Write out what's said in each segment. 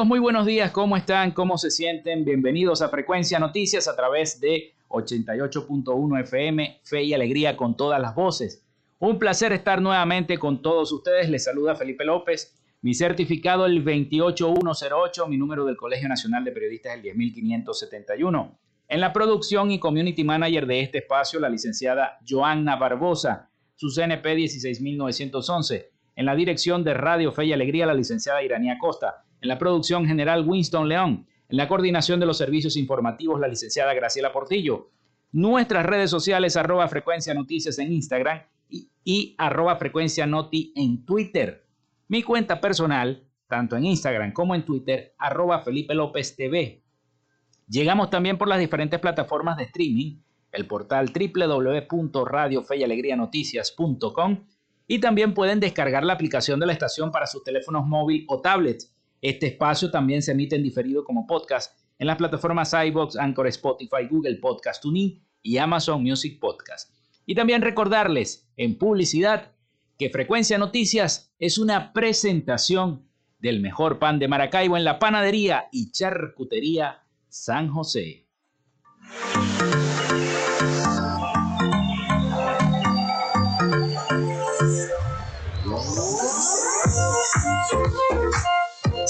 Amigos, muy buenos días, ¿cómo están? ¿Cómo se sienten? Bienvenidos a Frecuencia Noticias a través de 88.1 FM, Fe y Alegría con todas las voces. Un placer estar nuevamente con todos ustedes. Les saluda Felipe López. Mi certificado el 28108, mi número del Colegio Nacional de Periodistas el 10571. En la producción y community manager de este espacio, la licenciada Joanna Barbosa, su CNP 16911. En la dirección de Radio Fe y Alegría, la licenciada Iranía Costa en la producción general Winston León. En la coordinación de los servicios informativos, la licenciada Graciela Portillo. Nuestras redes sociales, arroba frecuencia noticias en Instagram y, arroba frecuencia en Twitter. Mi cuenta personal, tanto en Instagram como en Twitter, arroba Felipe López TV. Llegamos también por las diferentes plataformas de streaming, el portal www.radiofeyalegrianoticias.com y también pueden descargar la aplicación de la estación para sus teléfonos móvil o tablets este espacio también se emite en diferido como podcast en las plataformas iBox, Anchor, Spotify, Google Podcast Tuning y Amazon Music Podcast. Y también recordarles en publicidad que Frecuencia Noticias es una presentación del mejor pan de Maracaibo en la panadería y charcutería San José.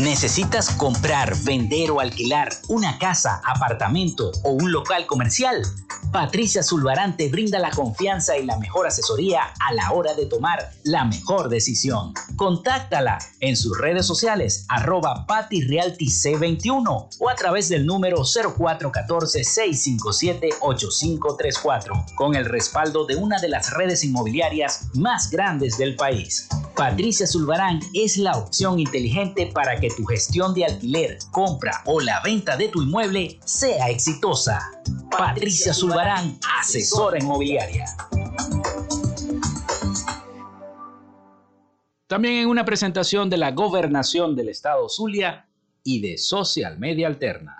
¿Necesitas comprar, vender o alquilar una casa, apartamento o un local comercial? Patricia Zulbarán te brinda la confianza y la mejor asesoría a la hora de tomar la mejor decisión. Contáctala en sus redes sociales arroba patirealtyc21 o a través del número 0414-657-8534 con el respaldo de una de las redes inmobiliarias más grandes del país. Patricia Zulbarán es la opción inteligente para que tu gestión de alquiler, compra o la venta de tu inmueble sea exitosa. Patricia Zulbarán, asesora inmobiliaria. También en una presentación de la gobernación del estado Zulia y de Social Media Alterna.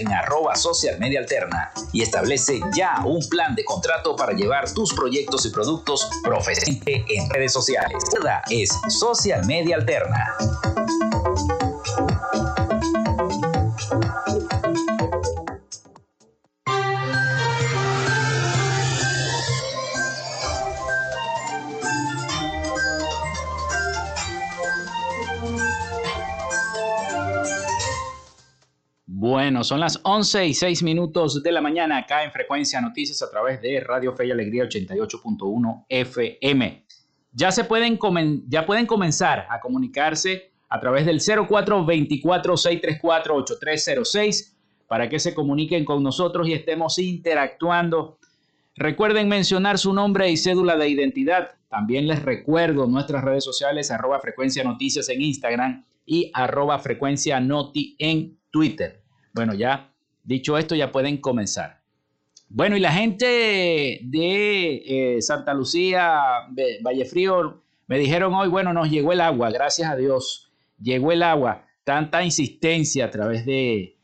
en arroba social media alterna y establece ya un plan de contrato para llevar tus proyectos y productos profesionalmente en redes sociales. Es Social Media Alterna. Son las 11 y 6 minutos de la mañana acá en Frecuencia Noticias a través de Radio Fe y Alegría 88.1 FM. Ya se pueden, ya pueden comenzar a comunicarse a través del 0424-634-8306 para que se comuniquen con nosotros y estemos interactuando. Recuerden mencionar su nombre y cédula de identidad. También les recuerdo nuestras redes sociales, arroba frecuencia noticias en Instagram y arroba frecuencia noti en Twitter. Bueno, ya dicho esto, ya pueden comenzar. Bueno, y la gente de eh, Santa Lucía, Vallefrío, me dijeron hoy, bueno, nos llegó el agua, gracias a Dios, llegó el agua. Tanta insistencia a través de,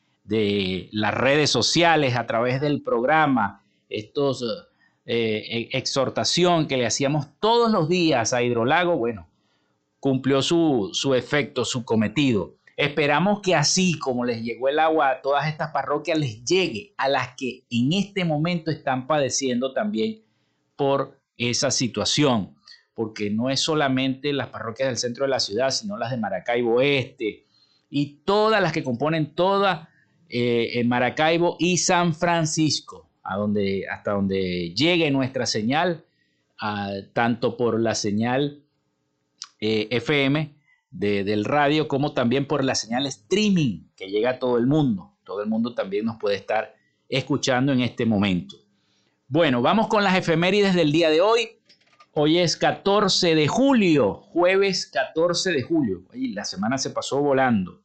las redes sociales, a través del programa, estos eh, e, exhortación que le hacíamos todos los días a Hidrolago, bueno, cumplió su, su efecto, su cometido. Esperamos que así como les llegó el agua a todas estas parroquias, les llegue a las que en este momento están padeciendo también por esa situación, porque no es solamente las parroquias del centro de la ciudad, sino las de Maracaibo Este y todas las que componen toda eh, Maracaibo y San Francisco, hasta donde llegue nuestra señal, tanto por la señal eh, FM, del radio, como también por la señal streaming que llega a todo el mundo. Todo el mundo también nos puede estar escuchando en este momento. Bueno, vamos con las efemérides del día de hoy. Hoy es 14 de julio, jueves 14 de julio. la semana se pasó volando.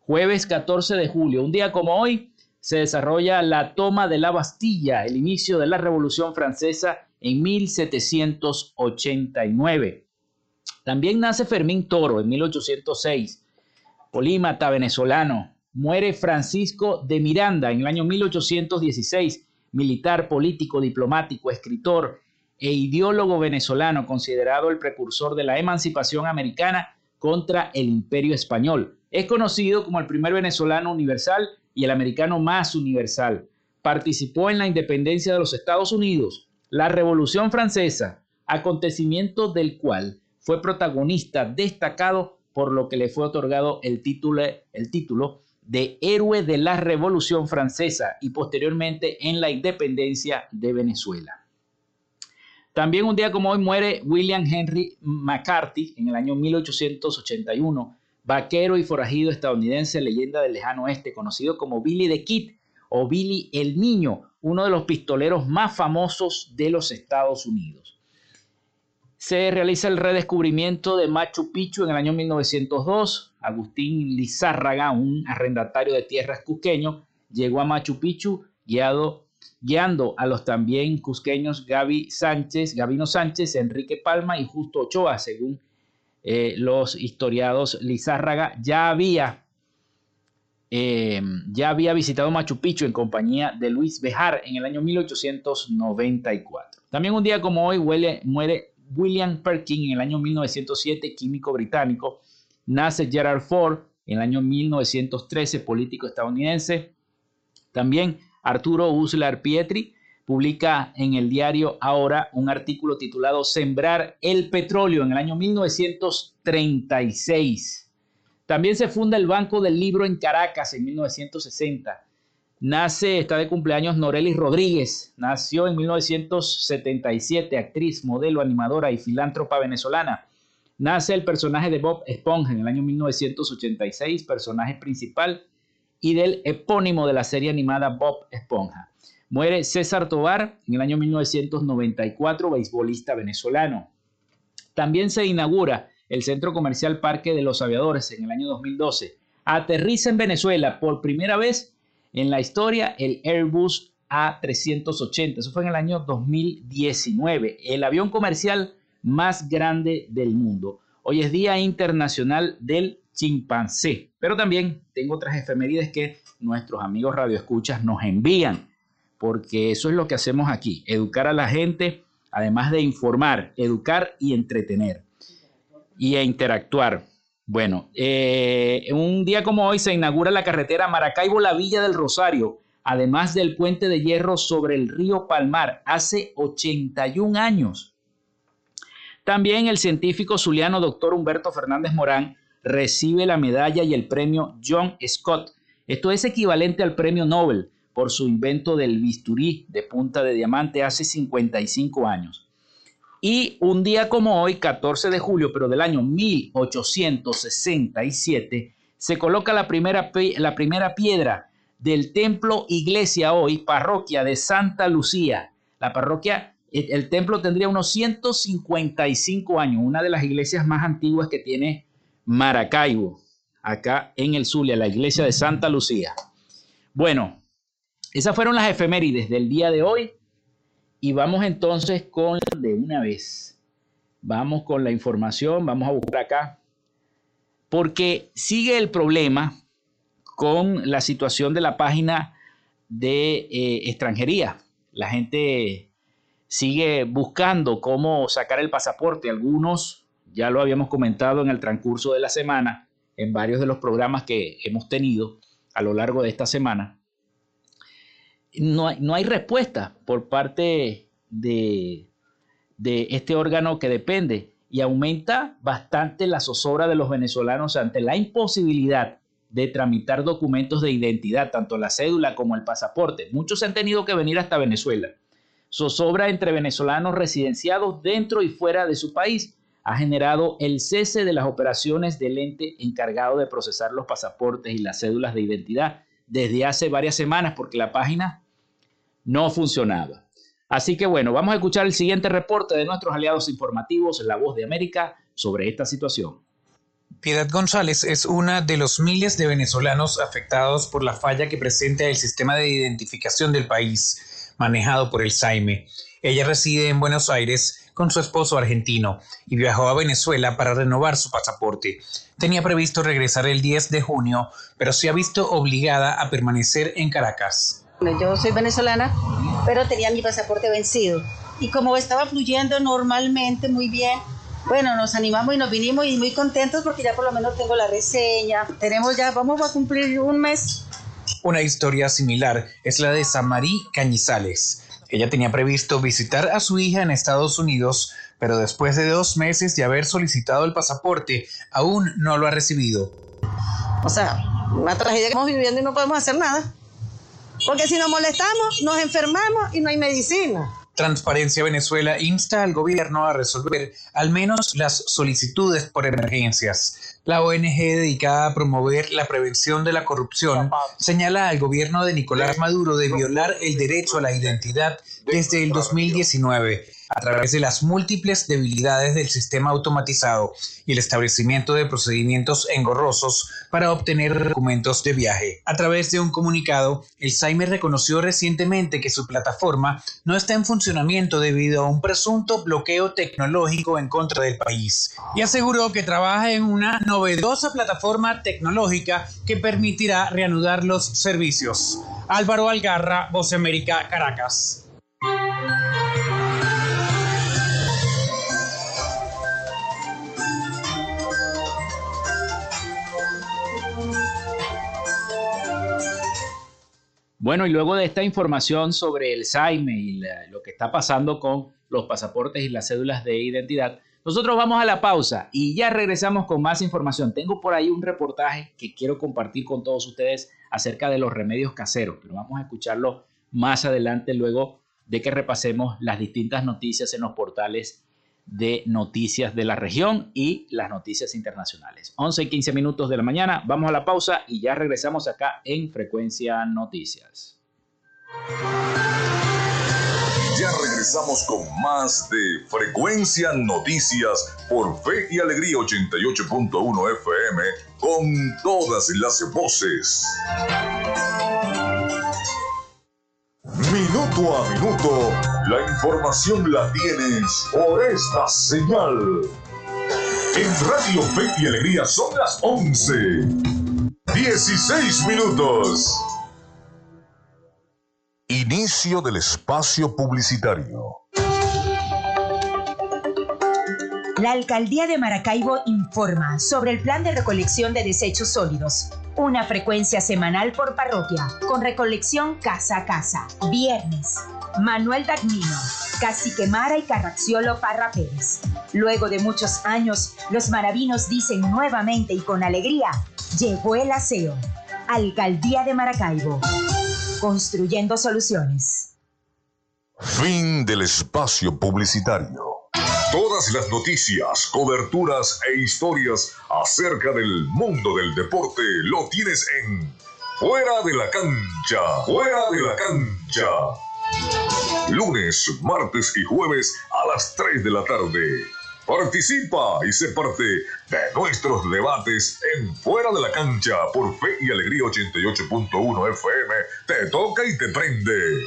Jueves 14 de julio, un día como hoy, se desarrolla la toma de la Bastilla, el inicio de la Revolución Francesa en 1789. También nace Fermín Toro en 1806, polímata venezolano. Muere Francisco de Miranda en el año 1816, militar, político, diplomático, escritor e ideólogo venezolano, considerado el precursor de la emancipación americana contra el imperio español. Es conocido como el primer venezolano universal y el americano más universal. Participó en la independencia de los Estados Unidos, la Revolución Francesa, acontecimiento del cual fue protagonista destacado por lo que le fue otorgado el título, el título de héroe de la Revolución Francesa y posteriormente en la independencia de Venezuela. También un día como hoy muere William Henry McCarthy en el año 1881, vaquero y forajido estadounidense, leyenda del lejano oeste, conocido como Billy the Kid o Billy el Niño, uno de los pistoleros más famosos de los Estados Unidos se realiza el redescubrimiento de Machu Picchu en el año 1902. Agustín Lizárraga, un arrendatario de tierras cusqueño, llegó a Machu Picchu guiado, guiando a los también cusqueños Gaby Sánchez, Gabino Sánchez, Enrique Palma y Justo Ochoa, según eh, los historiados Lizárraga, ya había, eh, ya había visitado Machu Picchu en compañía de Luis Bejar en el año 1894. También un día como hoy huele, muere William Perkin en el año 1907, químico británico. Nace Gerard Ford en el año 1913, político estadounidense. También Arturo Uslar Pietri publica en el diario Ahora un artículo titulado Sembrar el petróleo en el año 1936. También se funda el Banco del Libro en Caracas en 1960. Nace, está de cumpleaños Norelis Rodríguez. Nació en 1977, actriz, modelo, animadora y filántropa venezolana. Nace el personaje de Bob Esponja en el año 1986, personaje principal y del epónimo de la serie animada Bob Esponja. Muere César Tobar en el año 1994, beisbolista venezolano. También se inaugura el Centro Comercial Parque de los Aviadores en el año 2012. Aterriza en Venezuela por primera vez en la historia el Airbus A380. Eso fue en el año 2019, el avión comercial más grande del mundo. Hoy es Día Internacional del Chimpancé, pero también tengo otras efemérides que nuestros amigos radioescuchas nos envían, porque eso es lo que hacemos aquí, educar a la gente, además de informar, educar y entretener y interactuar. Bueno, eh, un día como hoy se inaugura la carretera Maracaibo-La Villa del Rosario, además del puente de hierro sobre el río Palmar, hace 81 años. También el científico zuliano doctor Humberto Fernández Morán recibe la medalla y el premio John Scott Esto es equivalente al premio Nobel por su invento del bisturí de punta de diamante hace 55 años. Y un día como hoy, 14 de julio, pero del año 1867, se coloca la primera, la primera piedra del templo iglesia hoy, parroquia de Santa Lucía. La parroquia, el templo tendría unos 155 años, una de las iglesias más antiguas que tiene Maracaibo, acá en el Zulia, la iglesia de Santa Lucía. Bueno, esas fueron las efemérides del día de hoy. Y vamos entonces con de una vez. Vamos con la información, vamos a buscar acá. Porque sigue el problema con la situación de la página de eh, extranjería. La gente sigue buscando cómo sacar el pasaporte. Algunos, ya lo habíamos comentado en el transcurso de la semana, en varios de los programas que hemos tenido a lo largo de esta semana no hay, no hay respuesta por parte de, de este órgano que depende y aumenta bastante la zozobra de los venezolanos ante la imposibilidad de tramitar documentos de identidad, tanto la cédula como el pasaporte. Muchos han tenido que venir hasta Venezuela. Zozobra entre venezolanos residenciados dentro y fuera de su país ha generado el cese de las operaciones del ente encargado de procesar los pasaportes y las cédulas de identidad desde hace varias semanas porque la página no funcionaba. Así que bueno, vamos a escuchar el siguiente reporte de nuestros aliados informativos, La Voz de América, sobre esta situación. Piedad González es una de los miles de venezolanos afectados por la falla que presenta el sistema de identificación del país, manejado por el SAIME. Ella reside en Buenos Aires con su esposo argentino y viajó a Venezuela para renovar su pasaporte. Tenía previsto regresar el 10 de junio, pero se ha visto obligada a permanecer en Caracas. Yo soy venezolana, pero tenía mi pasaporte vencido. Y como estaba fluyendo normalmente, muy bien, bueno, nos animamos y nos vinimos y muy contentos porque ya por lo menos tengo la reseña. Tenemos ya, vamos a cumplir un mes. Una historia similar es la de Samarí Cañizales. Ella tenía previsto visitar a su hija en Estados Unidos, pero después de dos meses de haber solicitado el pasaporte, aún no lo ha recibido. O sea, una tragedia que estamos viviendo y no podemos hacer nada. Porque si nos molestamos, nos enfermamos y no hay medicina. Transparencia Venezuela insta al gobierno a resolver al menos las solicitudes por emergencias. La ONG dedicada a promover la prevención de la corrupción señala al gobierno de Nicolás Maduro de violar el derecho a la identidad desde el 2019 a través de las múltiples debilidades del sistema automatizado y el establecimiento de procedimientos engorrosos para obtener documentos de viaje. A través de un comunicado, el SAIME reconoció recientemente que su plataforma no está en funcionamiento debido a un presunto bloqueo tecnológico en contra del país y aseguró que trabaja en una novedosa plataforma tecnológica que permitirá reanudar los servicios. Álvaro Algarra, Voz América, Caracas. Bueno, y luego de esta información sobre el SAIME y lo que está pasando con los pasaportes y las cédulas de identidad, nosotros vamos a la pausa y ya regresamos con más información. Tengo por ahí un reportaje que quiero compartir con todos ustedes acerca de los remedios caseros, pero vamos a escucharlo más adelante luego de que repasemos las distintas noticias en los portales de noticias de la región y las noticias internacionales. 11 y 15 minutos de la mañana, vamos a la pausa y ya regresamos acá en Frecuencia Noticias. Ya regresamos con más de Frecuencia Noticias por Fe y Alegría 88.1 FM con todas las voces. Minuto a minuto, la información la tienes por esta señal. En Radio Fe y Alegría son las 11. 16 minutos. Inicio del espacio publicitario. La Alcaldía de Maracaibo informa sobre el plan de recolección de desechos sólidos una frecuencia semanal por parroquia, con recolección casa a casa. Viernes. Manuel Dagnino, Cacique Mara y Carraxiolo Parra Pérez. Luego de muchos años, los maravinos dicen nuevamente y con alegría, llegó el aseo. Alcaldía de Maracaibo. Construyendo soluciones. Fin del espacio publicitario. Todas las noticias, coberturas e historias acerca del mundo del deporte lo tienes en Fuera de la cancha. Fuera de la cancha. Lunes, martes y jueves a las 3 de la tarde. Participa y sé parte de nuestros debates en Fuera de la Cancha por Fe y Alegría 88.1 FM. Te toca y te prende.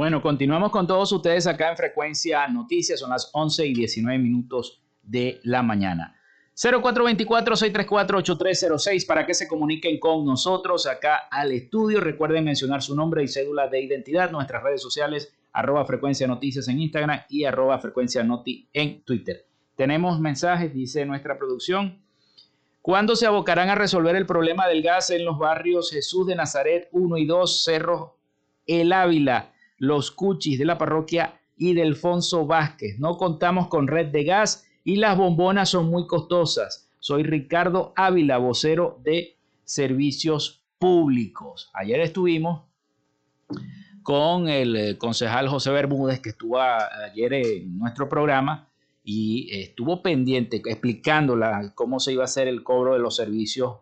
Bueno, continuamos con todos ustedes acá en Frecuencia Noticias. Son las 11 y 19 minutos de la mañana. 0424-634-8306 para que se comuniquen con nosotros acá al estudio. Recuerden mencionar su nombre y cédula de identidad. Nuestras redes sociales, arroba Frecuencia Noticias en Instagram y arroba Frecuencia Noti en Twitter. Tenemos mensajes, dice nuestra producción. ¿Cuándo se abocarán a resolver el problema del gas en los barrios Jesús de Nazaret 1 y 2, Cerro El Ávila? Los cuchis de la parroquia y de Alfonso Vázquez. No contamos con red de gas y las bombonas son muy costosas. Soy Ricardo Ávila, vocero de Servicios Públicos. Ayer estuvimos con el eh, concejal José Bermúdez, que estuvo ayer en nuestro programa y estuvo pendiente explicando cómo se iba a hacer el cobro de los servicios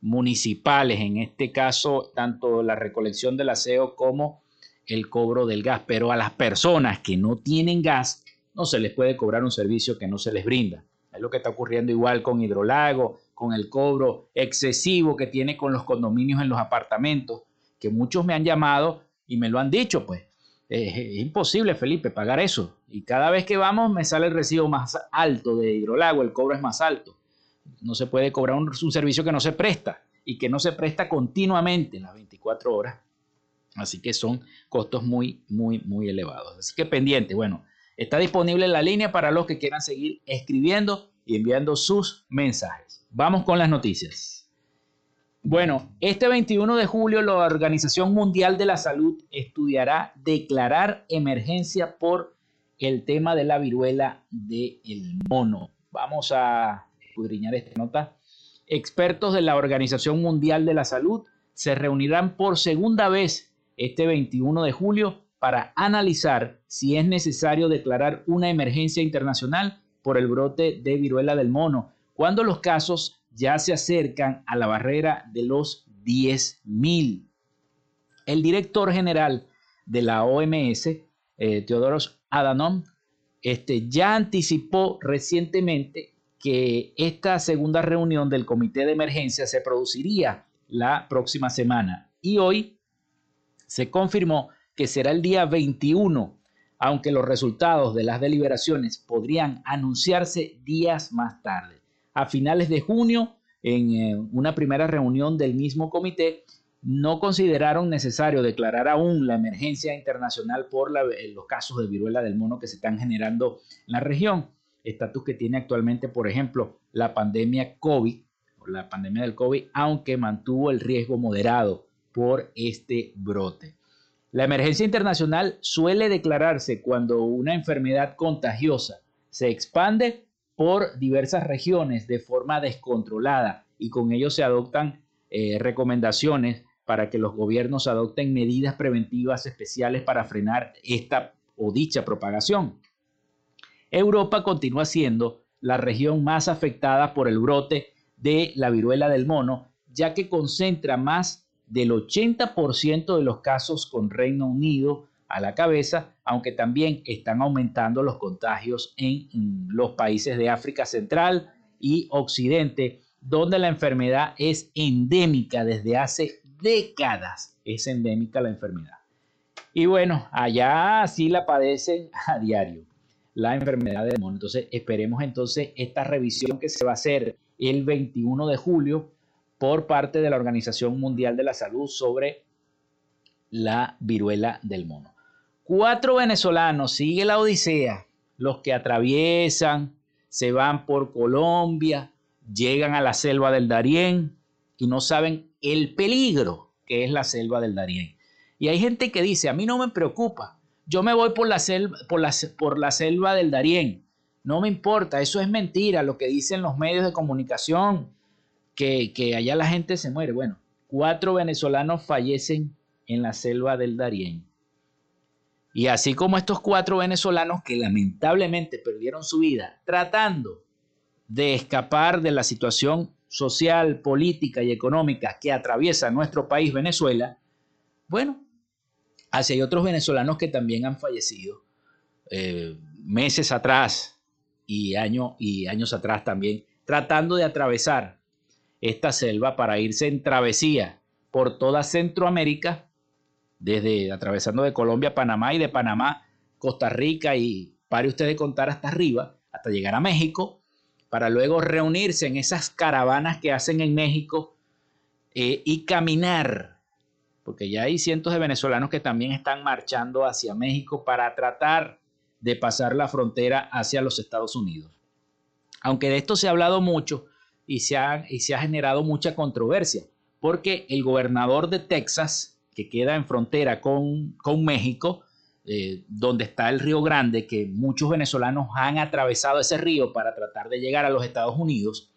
municipales, en este caso tanto la recolección del aseo como el cobro del gas, pero a las personas que no tienen gas no se les puede cobrar un servicio que no se les brinda. Es lo que está ocurriendo igual con Hidrolago, con el cobro excesivo que tiene con los condominios en los apartamentos, que muchos me han llamado y me lo han dicho, pues es imposible, Felipe, pagar eso. Y cada vez que vamos me sale el recibo más alto de Hidrolago, el cobro es más alto. No se puede cobrar un, un servicio que no se presta y que no se presta continuamente las 24 horas Así que son costos muy, muy, muy elevados. Así que pendiente, bueno, está disponible la línea para los que quieran seguir escribiendo y enviando sus mensajes. Vamos con las noticias. Bueno, este 21 de julio la Organización Mundial de la Salud estudiará declarar emergencia por el tema de la viruela del mono. Vamos a escudriñar esta nota. Expertos de la Organización Mundial de la Salud se reunirán por segunda vez este 21 de julio para analizar si es necesario declarar una emergencia internacional por el brote de viruela del mono, cuando los casos ya se acercan a la barrera de los 10.000. El director general de la OMS, eh, Teodoros Adhanom, este, ya anticipó recientemente que esta segunda reunión del comité de emergencia se produciría la próxima semana y hoy se confirmó que será el día 21, aunque los resultados de las deliberaciones podrían anunciarse días más tarde. A finales de junio, en eh, una primera reunión del mismo comité, no consideraron necesario declarar aún la emergencia internacional por eh, los casos de viruela del mono que se están generando en la región. Estatus que tiene actualmente, por ejemplo, la pandemia COVID, la pandemia del COVID, aunque mantuvo el riesgo moderado por este brote. La emergencia internacional suele declararse cuando una enfermedad contagiosa se expande por diversas regiones de forma descontrolada y con ello se adoptan eh, recomendaciones para que los gobiernos adopten medidas preventivas especiales para frenar esta o dicha propagación. Europa continúa siendo la región más afectada por el brote de la viruela del mono, ya que concentra más del 80% de los casos con Reino Unido a la cabeza, aunque también están aumentando los contagios en, los países de África Central y Occidente, donde la enfermedad es endémica desde hace décadas es endémica la enfermedad. Y bueno, allá sí la padecen a diario, la enfermedad del mono. Entonces esperemos entonces esta revisión que se va a hacer el 21 de julio por parte de la Organización Mundial de la Salud sobre la viruela del mono. Cuatro venezolanos, sigue la odisea, los que atraviesan, se van por Colombia, llegan a la selva del Darién y no saben el peligro que es la selva del Darién. Y hay gente que dice, a mí no me preocupa, yo me voy por la selva, por la, por la selva del Darién. No me importa, eso es mentira, lo que dicen los medios de comunicación, que, allá la gente se muere. Bueno, cuatro venezolanos fallecen en la selva del Darién. Y así como estos cuatro venezolanos que lamentablemente perdieron su vida tratando de escapar de la situación social, política y económica que atraviesa nuestro país Venezuela, bueno, así hay otros venezolanos que también han fallecido eh, meses atrás y, y años atrás también, tratando de atravesar esta selva para irse en travesía por toda Centroamérica, desde atravesando de Colombia a Panamá y de Panamá, Costa Rica y pare usted de contar hasta arriba, hasta llegar a México para luego reunirse en esas caravanas que hacen en México eh, y caminar, porque ya hay cientos de venezolanos que también están marchando hacia México para tratar de pasar la frontera hacia los Estados Unidos. Aunque de esto se ha hablado mucho y se ha, y se ha generado mucha controversia, porque el gobernador de Texas, que queda en frontera con, con México, eh, donde está el Río Grande, que muchos venezolanos han atravesado ese río para tratar de llegar a los Estados Unidos,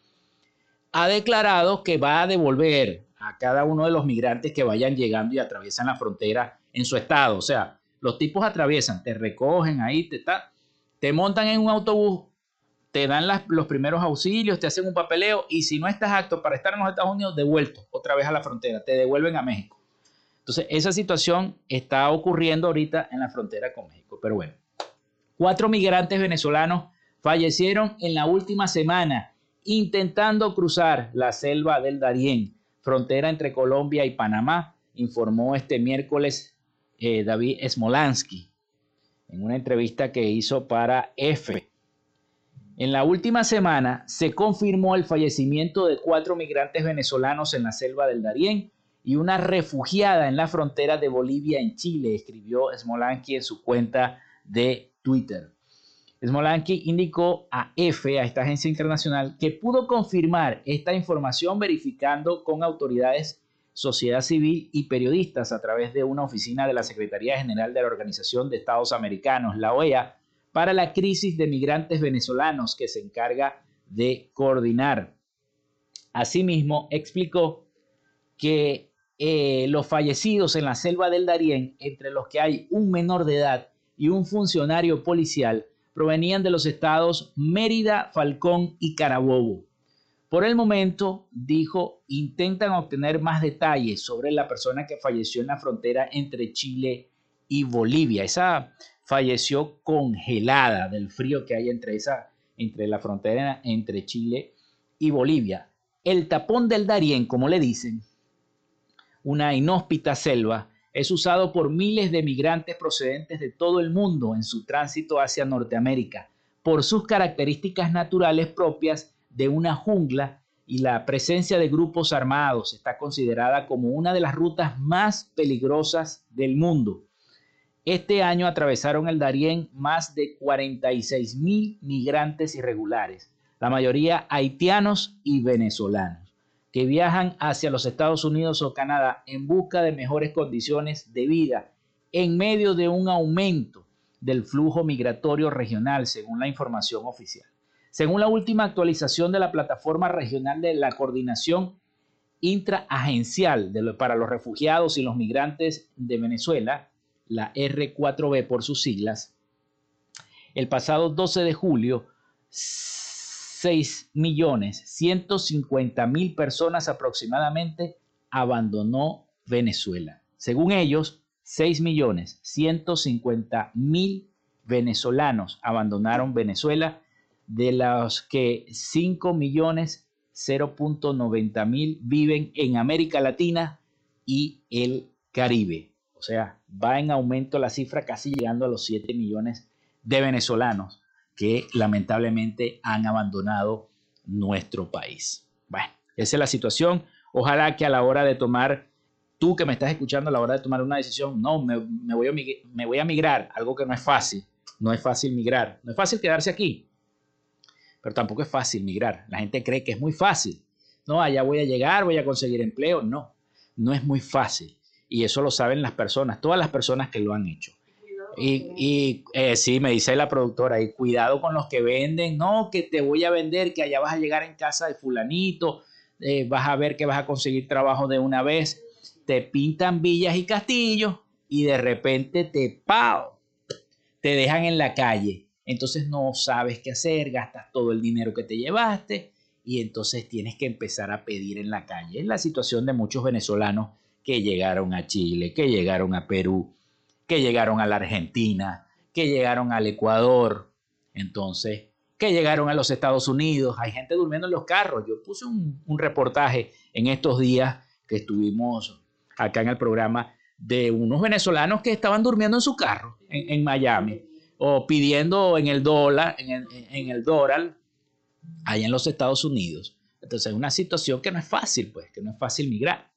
ha declarado que va a devolver a cada uno de los migrantes que vayan llegando y atraviesan la frontera en su estado. O sea, los tipos atraviesan, te recogen ahí, te, te montan en un autobús, te dan los primeros auxilios, te hacen un papeleo y si no estás apto para estar en los Estados Unidos, devuelto otra vez a la frontera, te devuelven a México. Entonces, esa situación está ocurriendo ahorita en la frontera con México. Pero bueno, cuatro migrantes venezolanos fallecieron en la última semana intentando cruzar la selva del Darién, frontera entre Colombia y Panamá, informó este miércoles eh, David Smolansky en una entrevista que hizo para EFE. En la última semana se confirmó el fallecimiento de cuatro migrantes venezolanos en la selva del Darién y una refugiada en la frontera de Bolivia en Chile, escribió Smolanki en su cuenta de Twitter. Smolanki indicó a EFE, a esta agencia internacional, que pudo confirmar esta información verificando con autoridades, sociedad civil y periodistas a través de una oficina de la Secretaría General de la Organización de Estados Americanos, la OEA, para la crisis de migrantes venezolanos que se encarga de coordinar. Asimismo, explicó que eh, los fallecidos en la selva del Darién, entre los que hay un menor de edad y un funcionario policial, provenían de los estados Mérida, Falcón y Carabobo. Por el momento, dijo, intentan obtener más detalles sobre la persona que falleció en la frontera entre Chile y Bolivia. Esa falleció congelada del frío que hay entre esa, entre la frontera entre Chile y Bolivia. El tapón del Darién, como le dicen, una inhóspita selva, es usado por miles de migrantes procedentes de todo el mundo en su tránsito hacia Norteamérica, por sus características naturales propias de una jungla y la presencia de grupos armados. Está considerada como una de las rutas más peligrosas del mundo. Este año atravesaron el Darién más de 46 mil migrantes irregulares, la mayoría haitianos y venezolanos, que viajan hacia los Estados Unidos o Canadá en busca de mejores condiciones de vida en medio de un aumento del flujo migratorio regional, según la información oficial. Según la última actualización de la plataforma regional de la coordinación intraagencial para los refugiados y los migrantes de Venezuela, la R4B por sus siglas, el pasado 12 de julio, 6.150.000 personas aproximadamente abandonó Venezuela. Según ellos, 6.150.000 venezolanos abandonaron Venezuela, de los que 5 millones viven en América Latina y el Caribe. O sea, va en aumento la cifra, casi llegando a los 7 millones de venezolanos que lamentablemente han abandonado nuestro país. Bueno, esa es la situación. Ojalá que a la hora de tomar, tú que me estás escuchando, a la hora de tomar una decisión, no, me, voy, a, me voy a migrar, algo que no es fácil. No es fácil migrar, no es fácil quedarse aquí, pero tampoco es fácil migrar. La gente cree que es muy fácil. No, allá voy a llegar, voy a conseguir empleo. No, no es muy fácil. Y eso lo saben las personas, todas las personas que lo han hecho. Y, y eh, sí, me dice la productora, y cuidado con los que venden, no, que te voy a vender, que allá vas a llegar en casa de fulanito, eh, vas a ver que vas a conseguir trabajo de una vez, te pintan villas y castillos y de repente te pao, te dejan en la calle. Entonces no sabes qué hacer, gastas todo el dinero que te llevaste y entonces tienes que empezar a pedir en la calle. Es la situación de muchos venezolanos que llegaron a Chile, que llegaron a Perú, que llegaron a la Argentina, que llegaron al Ecuador, entonces, que llegaron a los Estados Unidos. Hay gente durmiendo en los carros. Yo puse un, reportaje en estos días que estuvimos acá en el programa de unos venezolanos que estaban durmiendo en su carro en, Miami o pidiendo en el dólar, en el, en el dólar, allá en los Estados Unidos. Entonces es una situación que no es fácil, pues, que no es fácil migrar.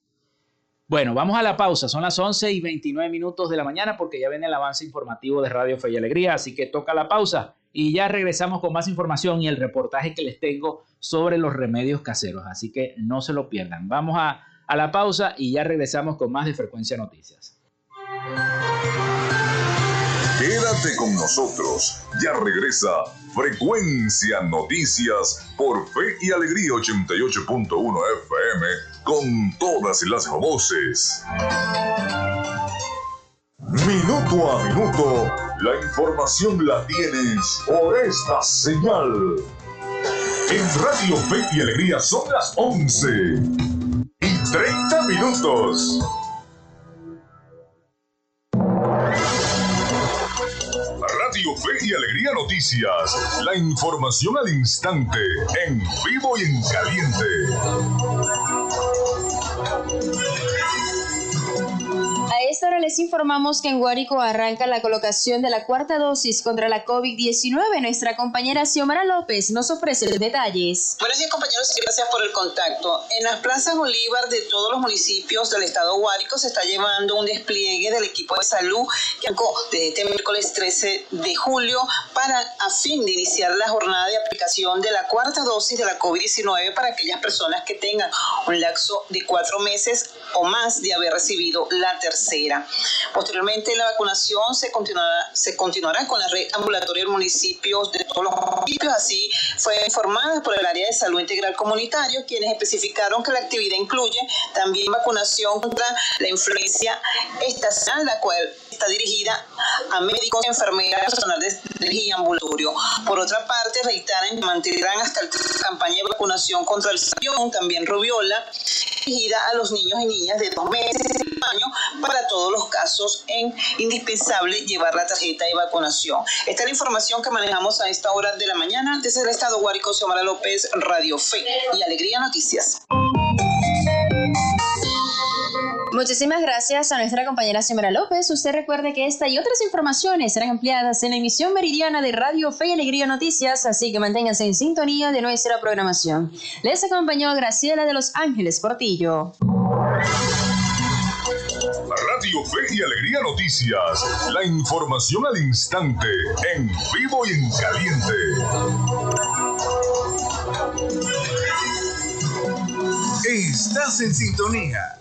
Bueno, vamos a la pausa. Son las 11 y 29 minutos de la mañana porque ya viene el avance informativo de Radio Fe y Alegría, así que toca la pausa y ya regresamos con más información y el reportaje que les tengo sobre los remedios caseros, así que no se lo pierdan. Vamos a, a la pausa y ya regresamos con más de Frecuencia Noticias. Quédate con nosotros, ya regresa Frecuencia Noticias por Fe y Alegría 88.1 FM con todas las voces. Minuto a minuto, la información la tienes por esta señal. En Radio Fe y Alegría son las 11 y 30 minutos. Fe y Alegría Noticias. La información al instante, en vivo y en caliente. A esta hora les informamos que en Guárico arranca la colocación de la cuarta dosis contra la COVID-19. Nuestra compañera Xiomara López nos ofrece detalles. Buenos días compañeros gracias por el contacto. En las plazas Bolívar de todos los municipios del estado Guárico se está llevando un despliegue del equipo de salud que arrancó desde este miércoles 13 de julio para a fin de iniciar la jornada de aplicación de la cuarta dosis de la COVID-19 para aquellas personas que tengan un lapso de cuatro meses o más de haber recibido la tercera Posteriormente, la vacunación se continuará, se continuará con la red ambulatoria de municipios de todos los municipios. Así fue informada por el área de salud integral comunitario, quienes especificaron que la actividad incluye también vacunación contra la influencia estacional, la cual está dirigida a médicos, enfermeras, personal de y ambulatorio. Por otra parte, reiteran que mantendrán hasta la campaña de vacunación contra el sarampión, también rubiola, dirigida a los niños y niñas de dos meses año para todos los casos en indispensable llevar la tarjeta de vacunación. Esta es la información que manejamos a esta hora de la mañana desde el estado Guárico, Xiomara López, Radio Fe y Alegría Noticias. Muchísimas gracias a nuestra compañera Xiomara López. Usted recuerde que esta y otras informaciones serán ampliadas en la emisión meridiana de Radio Fe y Alegría Noticias, así que manténganse en sintonía de nuestra programación. Les acompañó Graciela de Los Ángeles Portillo. Radio Fe y Alegría Noticias. La información al instante, en vivo y en caliente. Estás en sintonía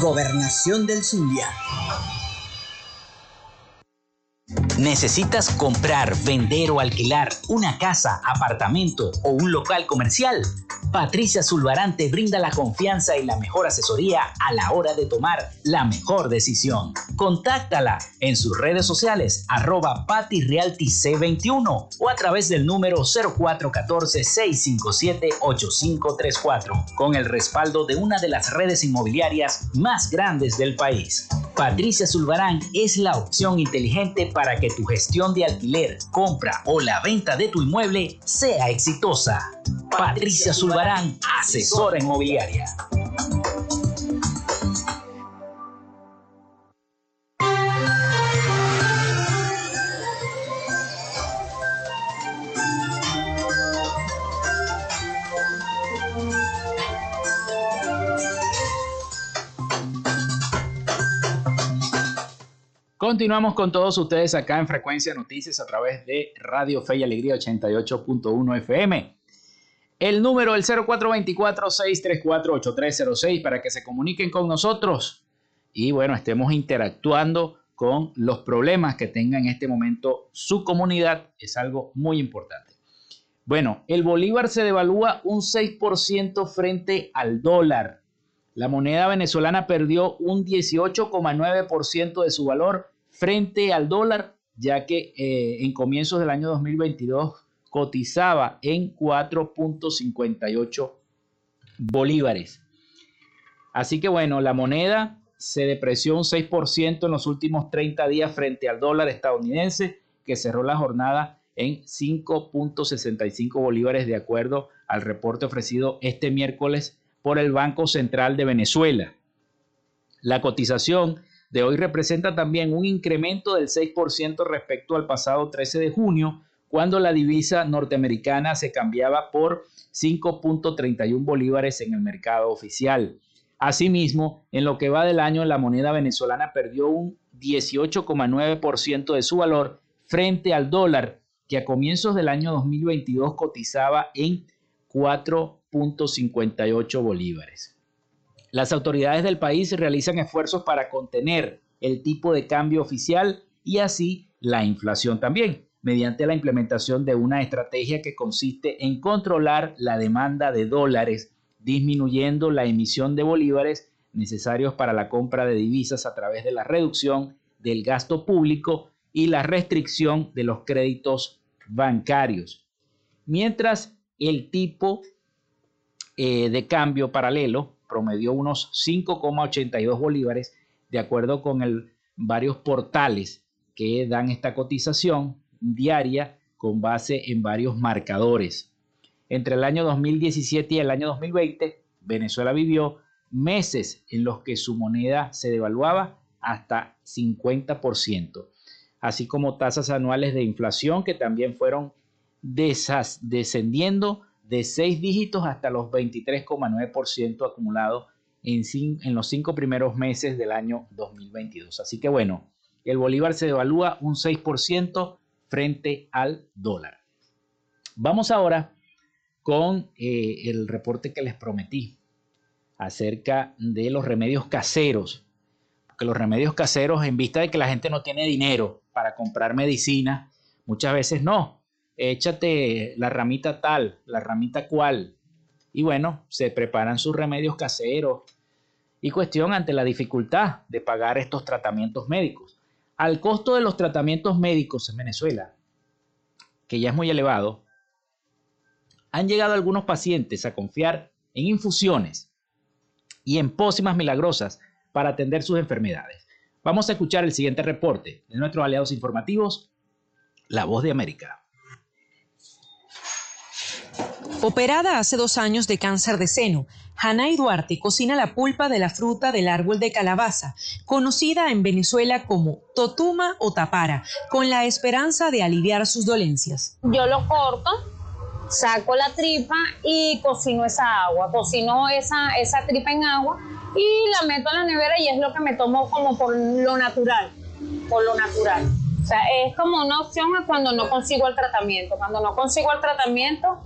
Gobernación del Zulia. ¿Necesitas comprar, vender o alquilar una casa, apartamento o un local comercial? Patricia Zulbarán te brinda la confianza y la mejor asesoría a la hora de tomar la mejor decisión. Contáctala en sus redes sociales arroba patirealtyc21 o a través del número 0414-657-8534 con el respaldo de una de las redes inmobiliarias más grandes del país. Patricia Zulbarán es la opción inteligente para que tu gestión de alquiler, compra o la venta de tu inmueble sea exitosa. Patricia Zulbarán, asesora inmobiliaria. Continuamos con todos ustedes acá en Frecuencia Noticias a través de Radio Fe y Alegría 88.1 FM. El número el 0424-634-8306 para que se comuniquen con nosotros y bueno, estemos interactuando con los problemas que tenga en este momento su comunidad. Es algo muy importante. Bueno, el bolívar se devalúa un 6% frente al dólar. La moneda venezolana perdió un 18,9% de su valor frente al dólar, ya que eh, en comienzos del año 2022 cotizaba en 4.58 bolívares. Así que bueno, la moneda se depreció un 6% en los últimos 30 días frente al dólar estadounidense, que cerró la jornada en 5.65 bolívares de acuerdo al reporte ofrecido este miércoles por el Banco Central de Venezuela. La cotización de hoy representa también un incremento del 6% respecto al pasado 13 de junio, cuando la divisa norteamericana se cambiaba por 5.31 bolívares en el mercado oficial. Asimismo, en lo que va del año, la moneda venezolana perdió un 18,9% de su valor frente al dólar, que a comienzos del año 2022 cotizaba en 4.58 bolívares. Las autoridades del país realizan esfuerzos para contener el tipo de cambio oficial y así la inflación también, mediante la implementación de una estrategia que consiste en controlar la demanda de dólares, disminuyendo la emisión de bolívares necesarios para la compra de divisas a través de la reducción del gasto público y la restricción de los créditos bancarios. Mientras el tipo eh, de cambio paralelo promedió unos 5,82 bolívares, de acuerdo con el, varios portales que dan esta cotización diaria con base en varios marcadores. Entre el año 2017 y el año 2020, Venezuela vivió meses en los que su moneda se devaluaba hasta 50%, así como tasas anuales de inflación que también fueron descendiendo de seis dígitos hasta los 23,9% acumulado en, en los cinco primeros meses del año 2022. Así que bueno, el bolívar se devalúa un 6% frente al dólar. Vamos ahora con eh, el reporte que les prometí acerca de los remedios caseros. Porque los remedios caseros, en vista de que la gente no tiene dinero para comprar medicina, muchas veces no, échate la ramita tal, la ramita cual. Y bueno, se preparan sus remedios caseros. Y cuestión ante la dificultad de pagar estos tratamientos médicos. Al costo de los tratamientos médicos en Venezuela, que ya es muy elevado, han llegado algunos pacientes a confiar en infusiones y en pócimas milagrosas para atender sus enfermedades. Vamos a escuchar el siguiente reporte de nuestros aliados informativos, La Voz de América. Operada hace dos años de cáncer de seno, Hanay Duarte cocina la pulpa de la fruta del árbol de calabaza, conocida en Venezuela como totuma o tapara, con la esperanza de aliviar sus dolencias. Yo lo corto, saco la tripa y cocino esa agua, cocino esa, esa tripa en agua y la meto en la nevera y es lo que me tomo como por lo natural, por lo natural. O sea, es como una opción cuando no consigo el tratamiento. Cuando no consigo el tratamiento,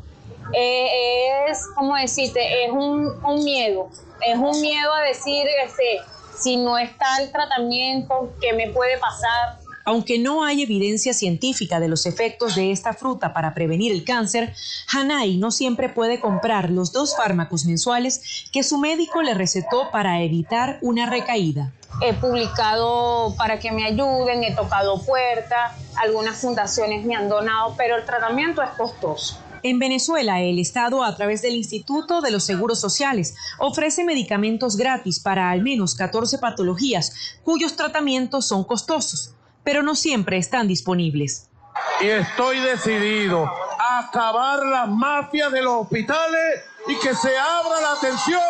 eh, es, como decirte, es un, un, miedo, es un miedo a decir, este, si no está el tratamiento, ¿qué me puede pasar? Aunque no hay evidencia científica de los efectos de esta fruta para prevenir el cáncer, Hanai no siempre puede comprar los dos fármacos mensuales que su médico le recetó para evitar una recaída. He publicado para que me ayuden, he tocado puertas, algunas fundaciones me han donado, pero el tratamiento es costoso. En Venezuela, el Estado, a través del Instituto de los Seguros Sociales, ofrece medicamentos gratis para al menos 14 patologías cuyos tratamientos son costosos, pero no siempre están disponibles. Y estoy decidido a acabar las mafias de los hospitales y que se abra la atención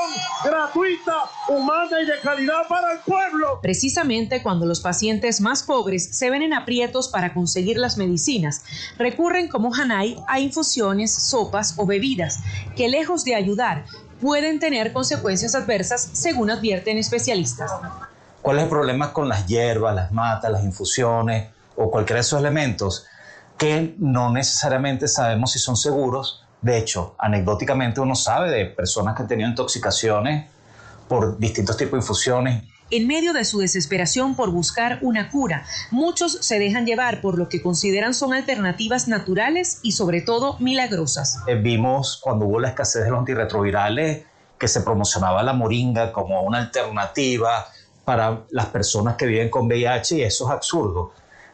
gratuita, humana y de calidad para el pueblo. Precisamente cuando los pacientes más pobres se ven en aprietos para conseguir las medicinas, recurren como Hanai a infusiones, sopas o bebidas que lejos de ayudar pueden tener consecuencias adversas según advierten especialistas. ¿Cuál es el problema con las hierbas, las matas, las infusiones o cualquiera de esos elementos que no necesariamente sabemos si son seguros de hecho, anecdóticamente uno sabe de personas que han tenido intoxicaciones por distintos tipos de infusiones. En medio de su desesperación por buscar una cura, muchos se dejan llevar por lo que consideran son alternativas naturales y sobre todo milagrosas. Eh, vimos cuando hubo la escasez de los antirretrovirales que se promocionaba la moringa como una alternativa para las personas que viven con VIH y eso es absurdo.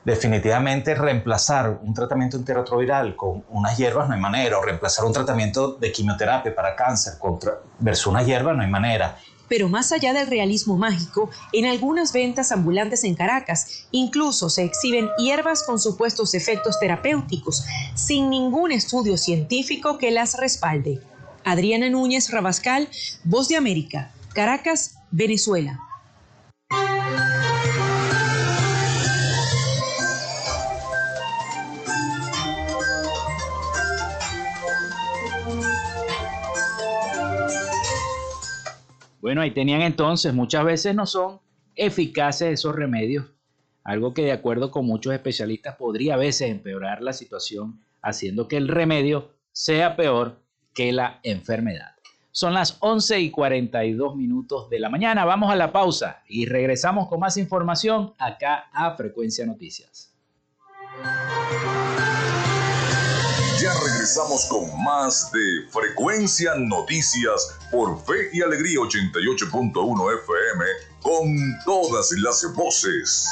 Definitivamente reemplazar un tratamiento antirretroviral con unas hierbas no hay manera, o reemplazar un tratamiento de quimioterapia para cáncer contra, versus una hierba no hay manera. Pero más allá del realismo mágico, en algunas ventas ambulantes en Caracas incluso se exhiben hierbas con supuestos efectos terapéuticos, sin ningún estudio científico que las respalde. Adriana Núñez Rabascal, Voz de América, Caracas, Venezuela. Bueno, ahí tenían entonces, muchas veces no son eficaces esos remedios, algo que de acuerdo con muchos especialistas podría a veces empeorar la situación, haciendo que el remedio sea peor que la enfermedad. Son las 11 y 42 minutos de la mañana. Vamos a la pausa y regresamos con más información acá a Frecuencia Noticias. Ya regresamos con más de Frecuencia Noticias por Fe y Alegría 88.1 FM con todas las voces.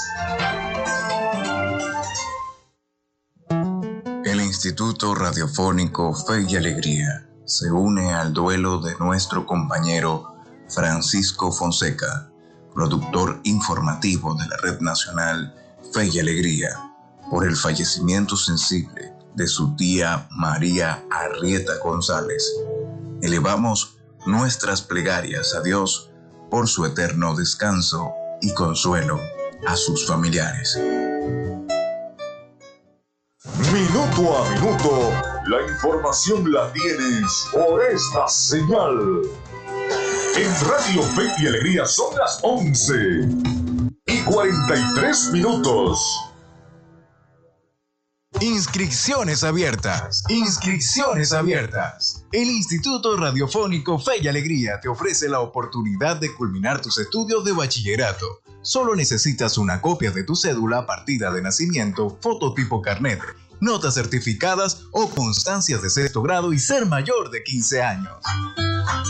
El Instituto Radiofónico Fe y Alegría se une al duelo de nuestro compañero Francisco Fonseca, productor informativo de la Red Nacional Fe y Alegría, por el fallecimiento sensible de su tía María Arrieta González. Elevamos nuestras plegarias a Dios por su eterno descanso y consuelo a sus familiares. Minuto a minuto, la información la tienes por esta señal. En Radio Fe y Alegría son las 11 y 43 minutos. Inscripciones abiertas. Inscripciones abiertas. El Instituto Radiofónico Fe y Alegría te ofrece la oportunidad de culminar tus estudios de bachillerato. Solo necesitas una copia de tu cédula, partida de nacimiento, fototipo carnet, notas certificadas o constancias de sexto grado y ser mayor de 15 años.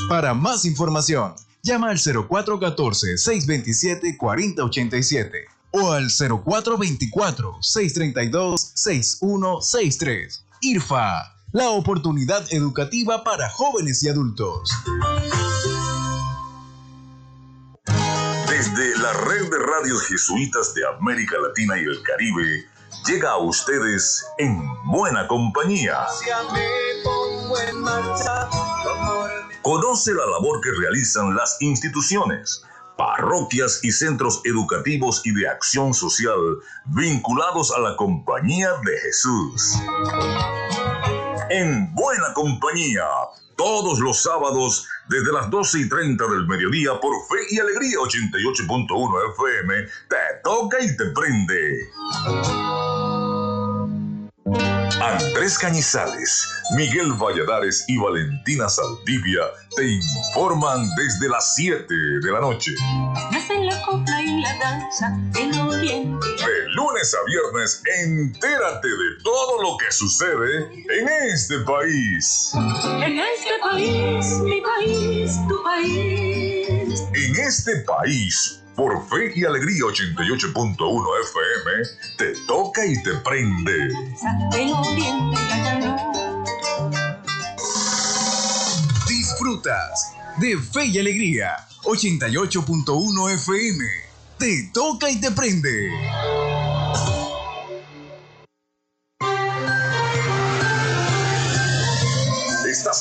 Para más información, llama al 0414-627-4087 o al 0424-632-6163. IRFA, la oportunidad educativa para jóvenes y adultos. Desde la red de radios jesuitas de América Latina y el Caribe, llega a ustedes en buena compañía. Conoce la labor que realizan las instituciones parroquias y centros educativos y de acción social vinculados a la Compañía de Jesús. En buena compañía, todos los sábados desde las 12 y 30 del mediodía por Fe y Alegría 88.1 FM, te toca y te prende. Andrés Cañizales, Miguel Valladares y Valentina Saldivia te informan desde las 7 de la noche. la copla y la danza oriente. De lunes a viernes, entérate de todo lo que sucede en este país. En este país, mi país, tu país. En este país por Fe y Alegría 88.1 FM, te toca y te prende. Disfrutas de Fe y Alegría 88.1 FM. Te toca y te prende.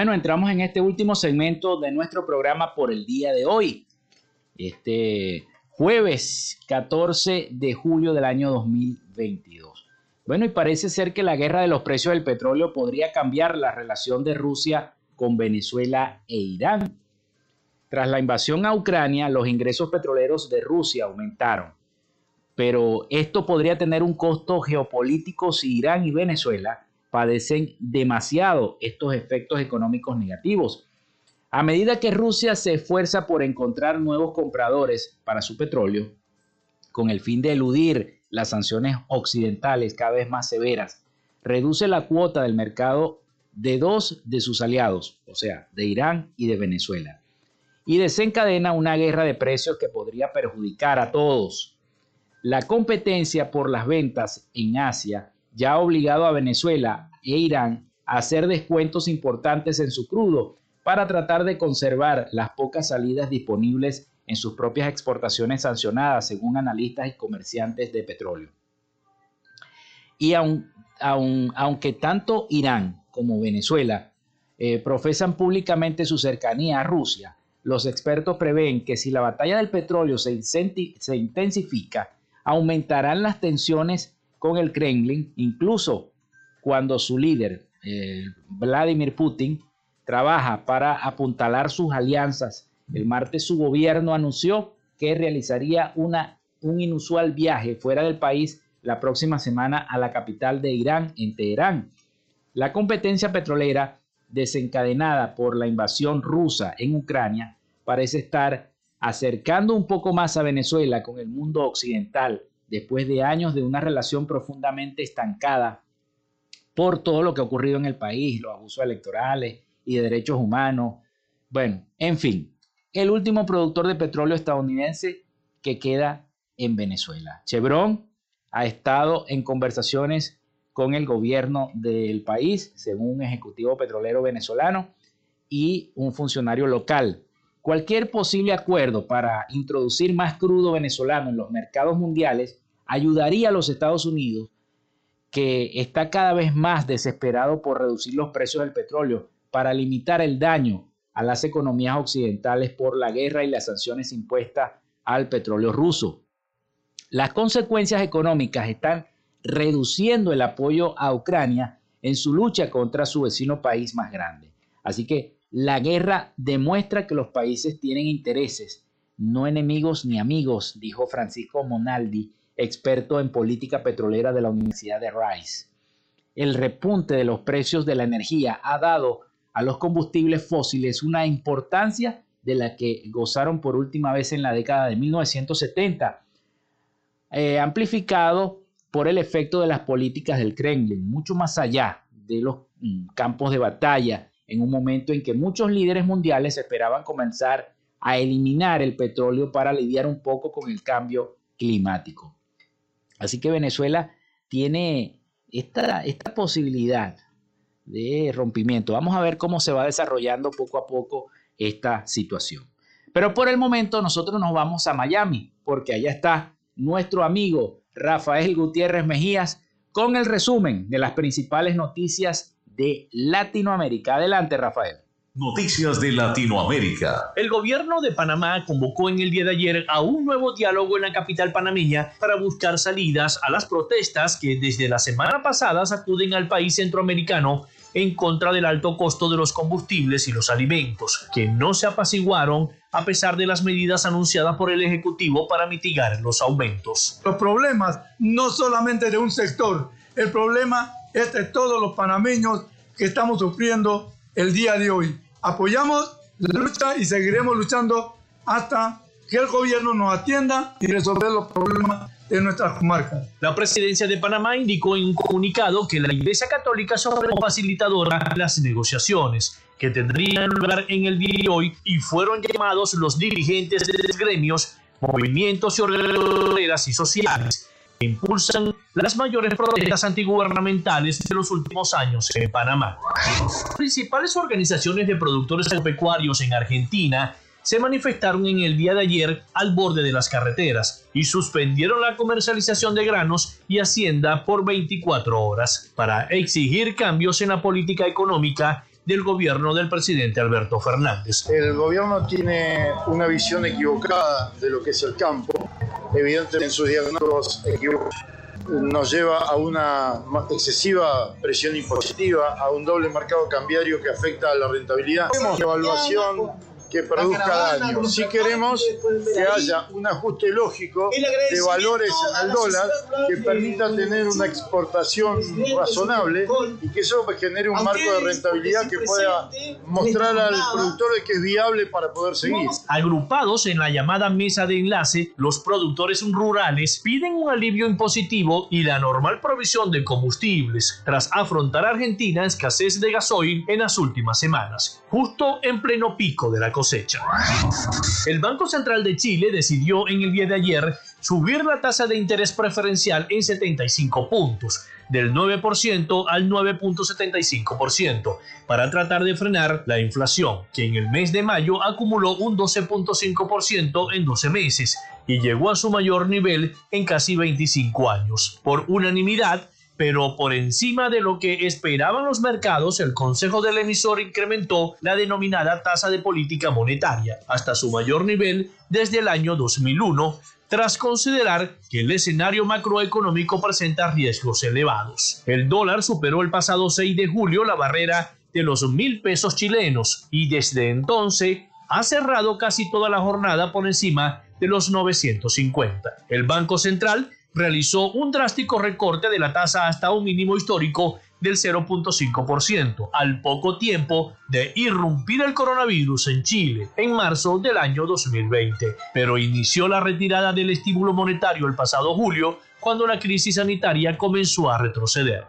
Bueno, entramos en este último segmento de nuestro programa por el día de hoy. Este jueves 14 de julio del año 2022. Bueno, y parece ser que la guerra de los precios del petróleo podría cambiar la relación de Rusia con Venezuela e Irán. Tras la invasión a Ucrania, los ingresos petroleros de Rusia aumentaron, pero esto podría tener un costo geopolítico si Irán y Venezuela padecen demasiado estos efectos económicos negativos. A medida que Rusia se esfuerza por encontrar nuevos compradores para su petróleo, con el fin de eludir las sanciones occidentales cada vez más severas, reduce la cuota del mercado de dos de sus aliados, o sea, de Irán y de Venezuela, y desencadena una guerra de precios que podría perjudicar a todos. La competencia por las ventas en Asia ya ha obligado a Venezuela e Irán a hacer descuentos importantes en su crudo para tratar de conservar las pocas salidas disponibles en sus propias exportaciones sancionadas, según analistas y comerciantes de petróleo. Y aunque tanto Irán como Venezuela eh, profesan públicamente su cercanía a Rusia, los expertos prevén que si la batalla del petróleo se, se intensifica, aumentarán las tensiones con el Kremlin, incluso cuando su líder, eh, Vladimir Putin, trabaja para apuntalar sus alianzas. El martes su gobierno anunció que realizaría una, un inusual viaje fuera del país la próxima semana a la capital de Irán, en Teherán. La competencia petrolera desencadenada por la invasión rusa en Ucrania parece estar acercando un poco más a Venezuela con el mundo occidental después de años de una relación profundamente estancada por todo lo que ha ocurrido en el país, los abusos electorales, y de derechos humanos. Bueno, en fin, el último productor de petróleo estadounidense que queda en Venezuela. Chevron ha estado en conversaciones con el gobierno del país, según un ejecutivo petrolero venezolano y un funcionario local. Cualquier posible acuerdo para introducir más crudo venezolano en los mercados mundiales ayudaría a los Estados Unidos, que está cada vez más desesperado por reducir los precios del petróleo, para limitar el daño a las economías occidentales por la guerra y las sanciones impuestas al petróleo ruso. Las consecuencias económicas están reduciendo el apoyo a Ucrania en su lucha contra su vecino país más grande. Así que la guerra demuestra que los países tienen intereses, no enemigos ni amigos, dijo Francisco Monaldi, experto en política petrolera de la Universidad de Rice. El repunte de los precios de la energía ha dado a los combustibles fósiles una importancia de la que gozaron por última vez en la década de 1970, eh, amplificado por el efecto de las políticas del Kremlin, mucho más allá de los mm, campos de batalla, en un momento en que muchos líderes mundiales esperaban comenzar a eliminar el petróleo para lidiar un poco con el cambio climático. Así que Venezuela tiene esta, esta posibilidad de rompimiento. Vamos a ver cómo se va desarrollando poco a poco esta situación. Pero por el momento nosotros nos vamos a Miami, porque allá está nuestro amigo Rafael Gutiérrez Mejías con el resumen de las principales noticias de Latinoamérica. Adelante, Rafael. Noticias de Latinoamérica. El gobierno de Panamá convocó en el día de ayer a un nuevo diálogo en la capital panameña para buscar salidas a las protestas que desde la semana pasada sacuden al país centroamericano en contra del alto costo de los combustibles y los alimentos, que no se apaciguaron a pesar de las medidas anunciadas por el Ejecutivo para mitigar los aumentos. Los problemas no solamente de un sector, el problema es de todos los panameños que estamos sufriendo el día de hoy. Apoyamos la lucha y seguiremos luchando hasta que el gobierno nos atienda y resolver los problemas de nuestras comarcas. La presidencia de Panamá indicó en un comunicado que la Iglesia Católica será facilitadora las negociaciones que tendrían lugar en el día de hoy y fueron llamados los dirigentes de los gremios, movimientos y organizaciones y sociales que impulsan las mayores protestas antigubernamentales de los últimos años en Panamá. Las principales organizaciones de productores agropecuarios en Argentina se manifestaron en el día de ayer al borde de las carreteras y suspendieron la comercialización de granos y hacienda por 24 horas para exigir cambios en la política económica del gobierno del presidente Alberto Fernández. El gobierno tiene una visión equivocada de lo que es el campo, evidentemente en sus diagnósticos nos lleva a una excesiva presión impositiva, a un doble mercado cambiario que afecta a la rentabilidad. Evaluación que produzca daño. Si queremos que haya un ajuste lógico de valores al dólar que permita tener una exportación razonable y que eso genere un marco de rentabilidad que pueda mostrar al productor de que es viable para poder seguir. Agrupados en la llamada mesa de enlace, los productores rurales piden un alivio impositivo y la normal provisión de combustibles tras afrontar Argentina escasez de gasoil en las últimas semanas, justo en pleno pico de la El Banco Central de Chile decidió en el día de ayer subir la tasa de interés preferencial en 75 puntos, del 9% al 9.75%, para tratar de frenar la inflación, que en el mes de mayo acumuló un 12.5% en 12 meses y llegó a su mayor nivel en casi 25 años. Por unanimidad, pero por encima de lo que esperaban los mercados, el Consejo del Emisor incrementó la denominada tasa de política monetaria hasta su mayor nivel desde el año 2001, tras considerar que el escenario macroeconómico presenta riesgos elevados. El dólar superó el pasado 6 de julio la barrera de los mil pesos chilenos y desde entonces ha cerrado casi toda la jornada por encima de los 950. El Banco Central realizó un drástico recorte de la tasa hasta un mínimo histórico del 0.5% al poco tiempo de irrumpir el coronavirus en Chile en marzo del año 2020, pero inició la retirada del estímulo monetario el pasado julio cuando la crisis sanitaria comenzó a retroceder.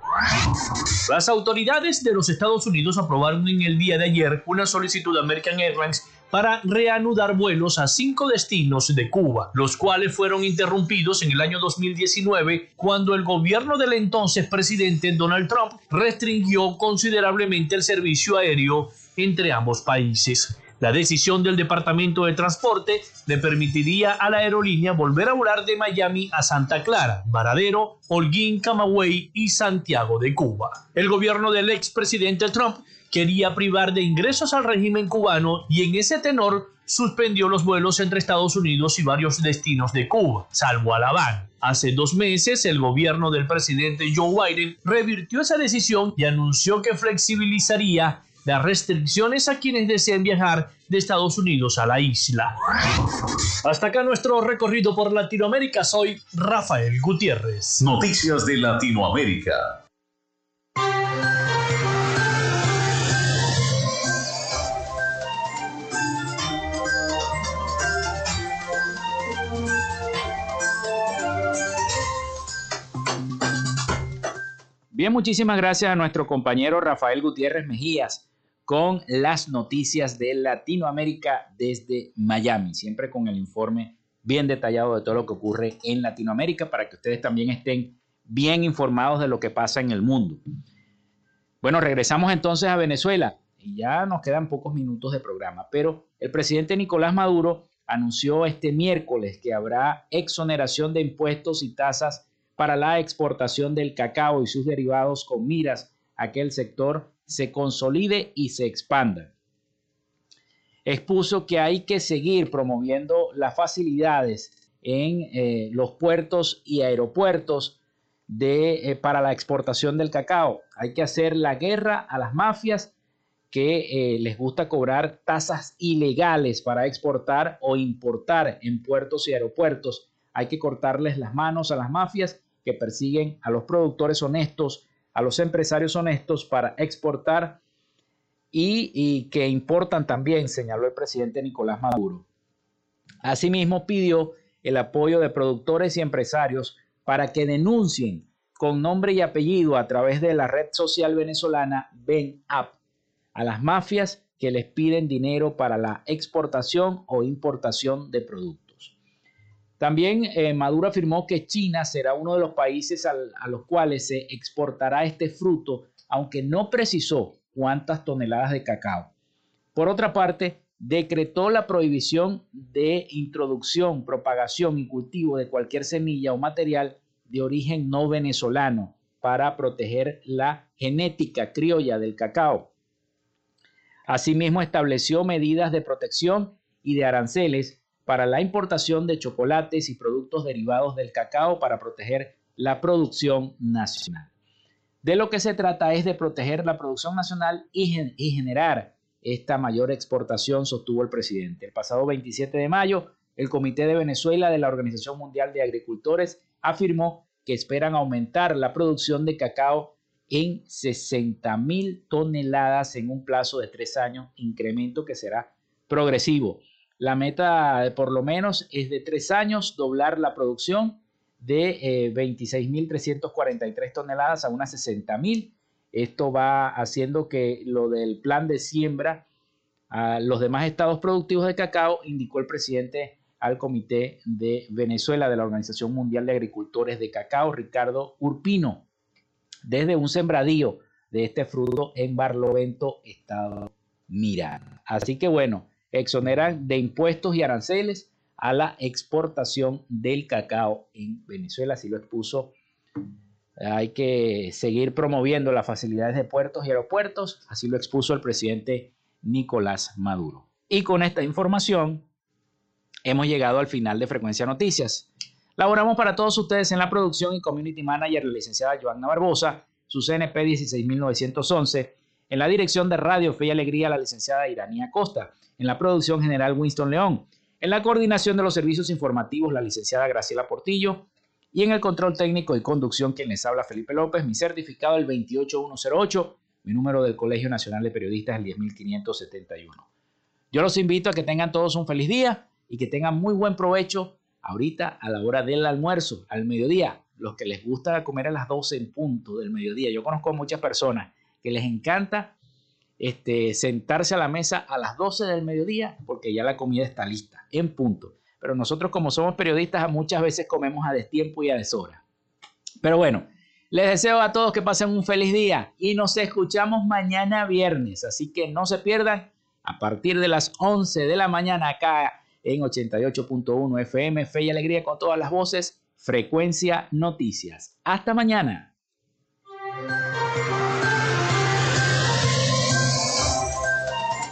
Las autoridades de los Estados Unidos aprobaron en el día de ayer una solicitud de American Airlines para reanudar vuelos a cinco destinos de Cuba, los cuales fueron interrumpidos en el año 2019 cuando el gobierno del entonces presidente Donald Trump restringió considerablemente el servicio aéreo entre ambos países. La decisión del Departamento de Transporte le permitiría a la aerolínea volver a volar de Miami a Santa Clara, Varadero, Holguín, Camagüey y Santiago de Cuba. El gobierno del expresidente Trump quería privar de ingresos al régimen cubano y en ese tenor suspendió los vuelos entre Estados Unidos y varios destinos de Cuba, salvo a La Habana. Hace dos meses, el gobierno del presidente Joe Biden revirtió esa decisión y anunció que flexibilizaría las restricciones a quienes deseen viajar de Estados Unidos a la isla. Hasta acá nuestro recorrido por Latinoamérica. Soy Rafael Gutiérrez. Noticias de Latinoamérica. Bien, muchísimas gracias a nuestro compañero Rafael Gutiérrez Mejías con las noticias de Latinoamérica desde Miami, siempre con el informe bien detallado de todo lo que ocurre en Latinoamérica para que ustedes también estén bien informados de lo que pasa en el mundo. Bueno, regresamos entonces a Venezuela y ya nos quedan pocos minutos de programa, pero el presidente Nicolás Maduro anunció este miércoles que habrá exoneración de impuestos y tasas para la exportación del cacao y sus derivados con miras a que el sector se consolide y se expanda. Expuso que hay que seguir promoviendo las facilidades en eh, los puertos y aeropuertos de, eh, para la exportación del cacao. Hay que hacer la guerra a las mafias que eh, les gusta cobrar tasas ilegales para exportar o importar en puertos y aeropuertos. Hay que cortarles las manos a las mafias que persiguen a los productores honestos, a los empresarios honestos para exportar y, que importan también, señaló el presidente Nicolás Maduro. Asimismo, pidió el apoyo de productores y empresarios para que denuncien con nombre y apellido a través de la red social venezolana BenApp a las mafias que les piden dinero para la exportación o importación de productos. También eh, Maduro afirmó que China será uno de los países a los cuales se exportará este fruto, aunque no precisó cuántas toneladas de cacao. Por otra parte, decretó la prohibición de introducción, propagación y cultivo de cualquier semilla o material de origen no venezolano para proteger la genética criolla del cacao. Asimismo, estableció medidas de protección y de aranceles para la importación de chocolates y productos derivados del cacao para proteger la producción nacional. De lo que se trata es de proteger la producción nacional y, generar esta mayor exportación, sostuvo el presidente. El pasado 27 de mayo, el Comité de Venezuela de la Organización Mundial de Agricultores afirmó que esperan aumentar la producción de cacao en 60 mil toneladas en un plazo de tres años, incremento que será progresivo. La meta por lo menos es de tres años doblar la producción de eh, 26.343 toneladas a unas 60.000. Esto va haciendo que lo del plan de siembra a los demás estados productivos de cacao, indicó el presidente al Comité de Venezuela de la Organización Mundial de Agricultores de Cacao, Ricardo Urpino, desde un sembradío de este fruto en Barlovento, Estado Miranda. Así que bueno, exoneran de impuestos y aranceles a la exportación del cacao en Venezuela, así lo expuso. Hay que seguir promoviendo las facilidades de puertos y aeropuertos, así lo expuso el presidente Nicolás Maduro. Y con esta información hemos llegado al final de Frecuencia Noticias. Laboramos para todos ustedes en la producción y community manager la licenciada Joanna Barbosa, su CNP 16911, en la dirección de Radio Fe y Alegría la licenciada Iranía Costa, en la producción general Winston León, en la coordinación de los servicios informativos la licenciada Graciela Portillo y en el control técnico y conducción quien les habla Felipe López, mi certificado el 28108, mi número del Colegio Nacional de Periodistas el 10571. Yo los invito a que tengan todos un feliz día y que tengan muy buen provecho ahorita a la hora del almuerzo, al mediodía, los que les gusta comer a las 12 en punto del mediodía. Yo conozco a muchas personas que les encanta este, sentarse a la mesa a las 12 del mediodía porque ya la comida está lista, en punto. Pero nosotros como somos periodistas muchas veces comemos a destiempo y a deshora. Pero bueno, les deseo a todos que pasen un feliz día y nos escuchamos mañana viernes. Así que no se pierdan a partir de las 11 de la mañana acá en 88.1 FM, Fe y Alegría con todas las voces, Frecuencia Noticias. Hasta mañana.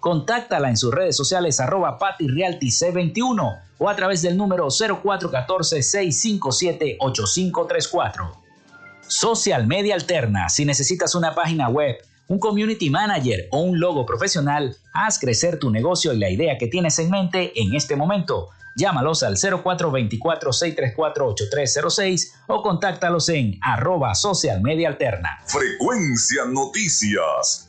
Contáctala en sus redes sociales arroba patirealtyc21 o a través del número 0414-657-8534. Social Media Alterna. Si necesitas una página web, un community manager o un logo profesional, haz crecer tu negocio y la idea que tienes en mente en este momento. Llámalos al 0424-634-8306 o contáctalos en arroba social media alterna. Frecuencia Noticias.